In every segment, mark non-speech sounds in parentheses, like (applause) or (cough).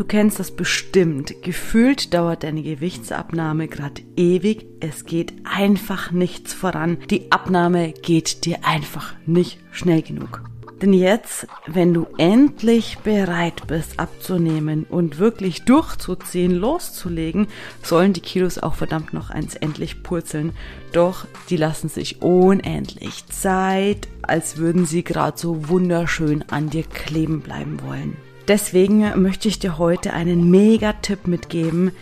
Du kennst das bestimmt. Gefühlt dauert deine Gewichtsabnahme gerade ewig. Es geht einfach nichts voran. Die Abnahme geht dir einfach nicht schnell genug. Denn jetzt, wenn du endlich bereit bist abzunehmen und wirklich durchzuziehen, loszulegen, sollen die Kilos auch verdammt noch eins endlich purzeln. Doch die lassen sich unendlich Zeit, als würden sie gerade so wunderschön an dir kleben bleiben wollen. Deswegen möchte ich dir heute einen Mega-Tipp mitgeben,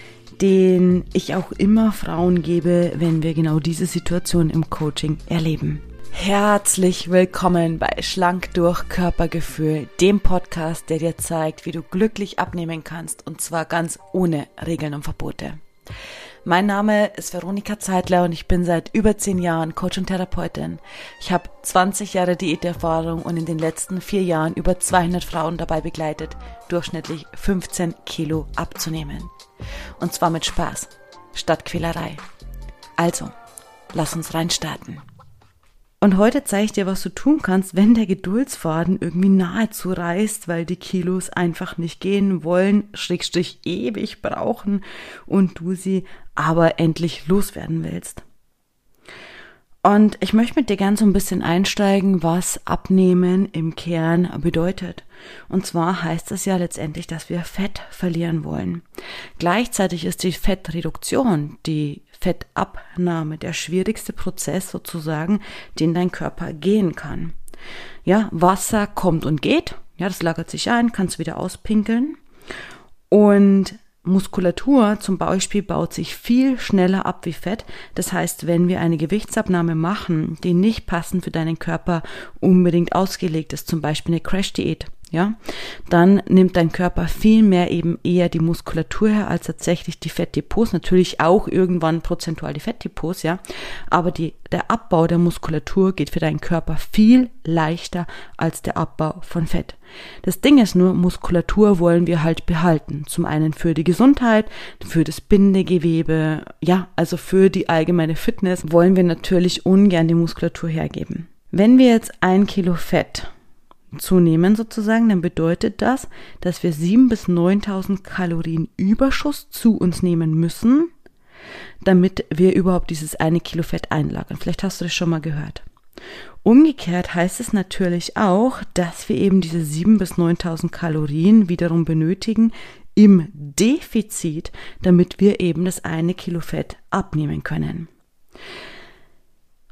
den ich auch immer Frauen gebe, wenn wir genau diese Situation im Coaching erleben. Herzlich willkommen bei Schlank durch Körpergefühl, dem Podcast, der dir zeigt, wie du glücklich abnehmen kannst und zwar ganz ohne Regeln und Verbote. Mein Name ist Veronika Zeitler und ich bin seit über zehn Jahren Coach und Therapeutin. Ich habe 20 Jahre Diäterfahrung und in den letzten vier Jahren über 200 Frauen dabei begleitet, durchschnittlich 15 Kilo abzunehmen. Und zwar mit Spaß, statt Quälerei. Also, lass uns reinstarten. Und heute zeige ich dir, was du tun kannst, wenn der Geduldsfaden irgendwie nahezu reißt, weil die Kilos einfach nicht gehen wollen, schrägstrich ewig brauchen und du sie aber endlich loswerden willst. Und ich möchte mit dir gern so ein bisschen einsteigen, was Abnehmen im Kern bedeutet. Und zwar heißt es ja letztendlich, dass wir Fett verlieren wollen. Gleichzeitig ist die Fettreduktion, die Fettabnahme der schwierigste Prozess sozusagen, den dein Körper gehen kann. Ja, Wasser kommt und geht. Ja, das lagert sich ein, kannst wieder auspinkeln. Und Muskulatur zum Beispiel baut sich viel schneller ab wie Fett. Das heißt, wenn wir eine Gewichtsabnahme machen, die nicht passend für deinen Körper unbedingt ausgelegt ist, zum Beispiel eine Crash-Diät, ja, dann nimmt dein Körper viel mehr eben eher die Muskulatur her als tatsächlich die Fettdepots. Natürlich auch irgendwann prozentual die Fettdepots, ja. Aber die, der Abbau der Muskulatur geht für deinen Körper viel leichter als der Abbau von Fett. Das Ding ist nur, Muskulatur wollen wir halt behalten. Zum einen für die Gesundheit, für das Bindegewebe, ja, also für die allgemeine Fitness wollen wir natürlich ungern die Muskulatur hergeben. Wenn wir jetzt ein Kilo Fett zunehmen sozusagen, dann bedeutet das, dass wir 7.000 bis 9.000 Kalorien Überschuss zu uns nehmen müssen, damit wir überhaupt dieses eine Kilo Fett einlagern. Vielleicht hast du das schon mal gehört. Umgekehrt heißt es natürlich auch, dass wir eben diese 7.000 bis 9.000 Kalorien wiederum benötigen im Defizit, damit wir eben das eine Kilo Fett abnehmen können.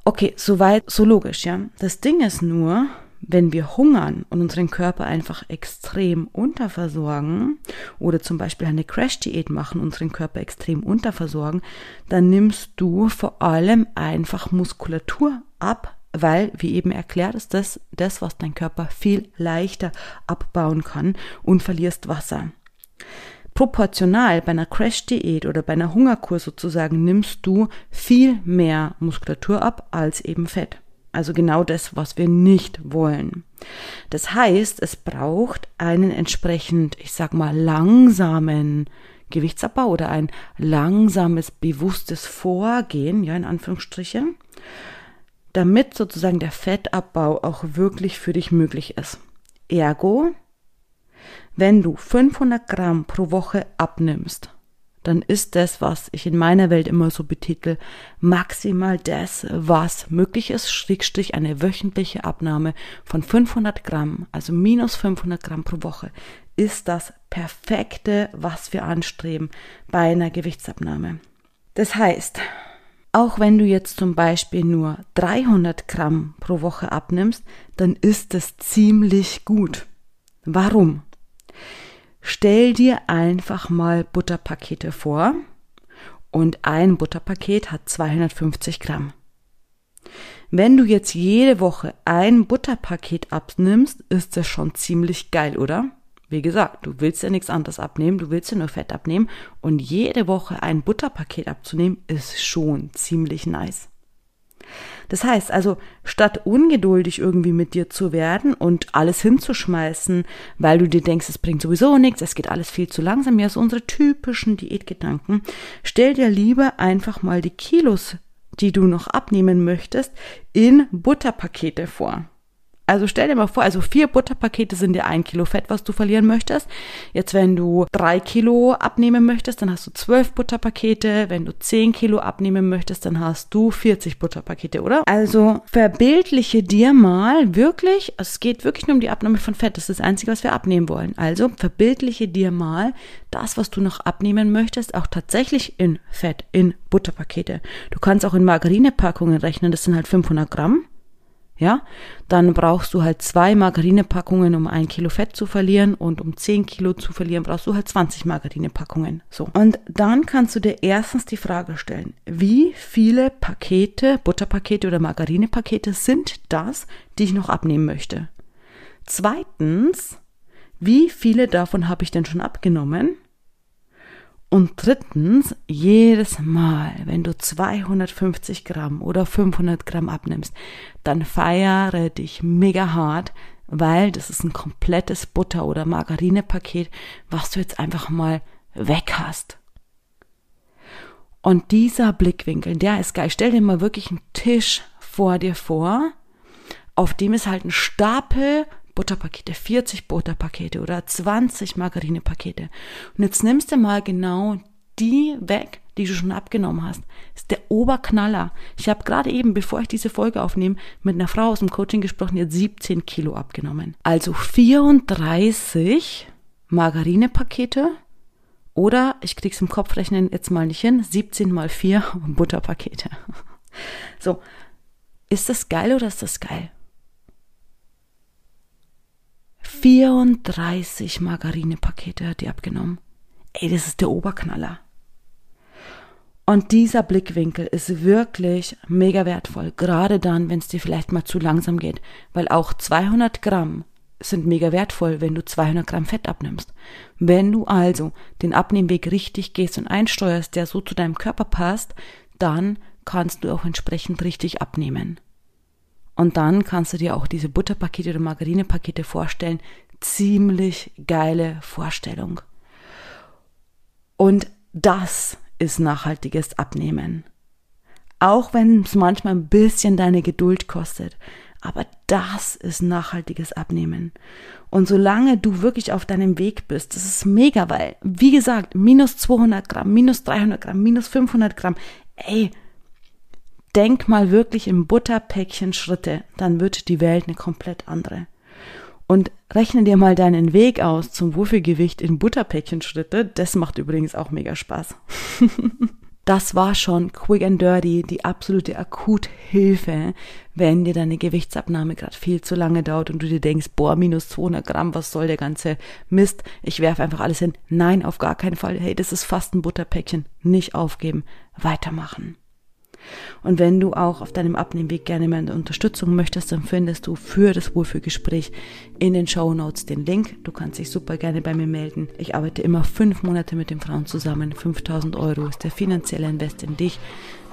Okay, soweit, so logisch, ja. Das Ding ist nur, wenn wir hungern und unseren Körper einfach extrem unterversorgen oder zum Beispiel eine Crash-Diät machen, unseren Körper extrem unterversorgen, dann nimmst du vor allem einfach Muskulatur ab, weil, wie eben erklärt, ist das das, was dein Körper viel leichter abbauen kann und verlierst Wasser. Proportional bei einer Crash-Diät oder bei einer Hungerkur sozusagen nimmst du viel mehr Muskulatur ab als eben Fett. Also genau das, was wir nicht wollen. Das heißt, es braucht einen entsprechend, ich sag mal, langsamen Gewichtsabbau oder ein langsames, bewusstes Vorgehen, ja, in Anführungsstrichen, damit sozusagen der Fettabbau auch wirklich für dich möglich ist. Ergo, wenn du 500 Gramm pro Woche abnimmst, dann ist das, was ich in meiner Welt immer so betitel, maximal das, was möglich ist, Schrägstrich eine wöchentliche Abnahme von 500 Gramm, also minus 500 Gramm pro Woche, ist das perfekte, was wir anstreben bei einer Gewichtsabnahme. Das heißt, auch wenn du jetzt zum Beispiel nur 300 Gramm pro Woche abnimmst, dann ist das ziemlich gut. Warum? Stell dir einfach mal Butterpakete vor und ein Butterpaket hat 250 Gramm. Wenn du jetzt jede Woche ein Butterpaket abnimmst, ist das schon ziemlich geil, oder? Wie gesagt, du willst ja nichts anderes abnehmen, du willst ja nur Fett abnehmen und jede Woche ein Butterpaket abzunehmen, ist schon ziemlich nice. Das heißt also, statt ungeduldig irgendwie mit dir zu werden und alles hinzuschmeißen, weil du dir denkst, es bringt sowieso nichts, es geht alles viel zu langsam, ja, so unsere typischen Diätgedanken, stell dir lieber einfach mal die Kilos, die du noch abnehmen möchtest, in Butterpakete vor. Also stell dir mal vor, also vier Butterpakete sind dir ein Kilo Fett, was du verlieren möchtest. Jetzt, wenn du drei Kilo abnehmen möchtest, dann hast du zwölf Butterpakete. Wenn du zehn Kilo abnehmen möchtest, dann hast du 40 Butterpakete, oder? Also verbildliche dir mal wirklich, es geht wirklich nur um die Abnahme von Fett. Das ist das Einzige, was wir abnehmen wollen. Also verbildliche dir mal das, was du noch abnehmen möchtest, auch tatsächlich in Fett, in Butterpakete. Du kannst auch in Margarinepackungen rechnen, das sind halt 500 Gramm ja, dann brauchst du halt zwei Margarinepackungen, um ein Kilo Fett zu verlieren und um zehn Kilo zu verlieren, brauchst du halt 20 Margarinepackungen. So. Und dann kannst du dir erstens die Frage stellen, wie viele Pakete, Butterpakete oder Margarinepakete sind das, die ich noch abnehmen möchte? Zweitens, wie viele davon habe ich denn schon abgenommen? Und drittens, jedes Mal, wenn du 250 Gramm oder 500 Gramm abnimmst, dann feiere dich mega hart, weil das ist ein komplettes Butter- oder Margarinepaket, was du jetzt einfach mal weg hast. Und dieser Blickwinkel, der ist geil. Stell dir mal wirklich einen Tisch vor dir vor, auf dem ist halt ein Stapel Butterpakete, 40 Butterpakete oder 20 Margarinepakete. Und jetzt nimmst du mal genau die weg, die du schon abgenommen hast. Das ist der Oberknaller. Ich habe gerade eben, bevor ich diese Folge aufnehme, mit einer Frau aus dem Coaching gesprochen, die hat 17 Kilo abgenommen. Also 34 Margarinepakete oder, ich krieg's im Kopf rechnen jetzt mal nicht hin, 17 mal 4 (laughs) Butterpakete. So. Ist das geil oder ist das geil? 34 Margarinepakete hat die abgenommen. Ey, das ist der Oberknaller. Und dieser Blickwinkel ist wirklich mega wertvoll, gerade dann, wenn es dir vielleicht mal zu langsam geht, weil auch 200 Gramm sind mega wertvoll, wenn du 200 Gramm Fett abnimmst. Wenn du also den Abnehmweg richtig gehst und einsteuerst, der so zu deinem Körper passt, dann kannst du auch entsprechend richtig abnehmen. Und dann kannst du dir auch diese Butterpakete oder Margarinepakete vorstellen. Ziemlich geile Vorstellung. Und das ist nachhaltiges Abnehmen. Auch wenn es manchmal ein bisschen deine Geduld kostet. Aber das ist nachhaltiges Abnehmen. Und solange du wirklich auf deinem Weg bist, das ist mega, weil, wie gesagt, minus 200 Gramm, minus 300 Gramm, minus 500 Gramm, ey, denk mal wirklich in Butterpäckchen Schritte, dann wird die Welt eine komplett andere. Und rechne dir mal deinen Weg aus zum Wurfelgewicht in Butterpäckchen Schritte. Das macht übrigens auch mega Spaß. (laughs) das war schon quick and dirty, die absolute Akuthilfe, wenn dir deine Gewichtsabnahme gerade viel zu lange dauert und du dir denkst, boah, minus 200 Gramm, was soll der ganze Mist? Ich werfe einfach alles hin. Nein, auf gar keinen Fall. Hey, das ist fast ein Butterpäckchen. Nicht aufgeben, weitermachen. Und wenn du auch auf deinem Abnehmweg gerne mehr Unterstützung möchtest, dann findest du für das Wohlfühlgespräch in den Show Notes den Link. Du kannst dich super gerne bei mir melden. Ich arbeite immer fünf Monate mit den Frauen zusammen. 5000 Euro ist der finanzielle Invest in dich.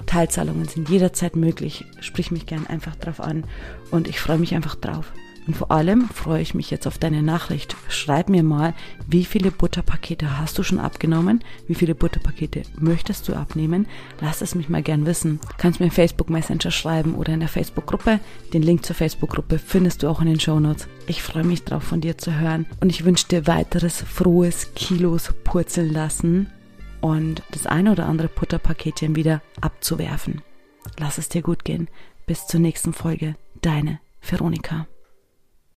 Teilzahlungen sind jederzeit möglich. Sprich mich gern einfach drauf an und ich freue mich einfach drauf. Und vor allem freue ich mich jetzt auf deine Nachricht. Schreib mir mal, wie viele Butterpakete hast du schon abgenommen? Wie viele Butterpakete möchtest du abnehmen? Lass es mich mal gern wissen. Kannst mir Facebook Messenger schreiben oder in der Facebook-Gruppe. Den Link zur Facebook-Gruppe findest du auch in den Show Notes. Ich freue mich drauf, von dir zu hören. Und ich wünsche dir weiteres frohes Kilos purzeln lassen und das eine oder andere Butterpaketchen wieder abzuwerfen. Lass es dir gut gehen. Bis zur nächsten Folge. Deine Veronika.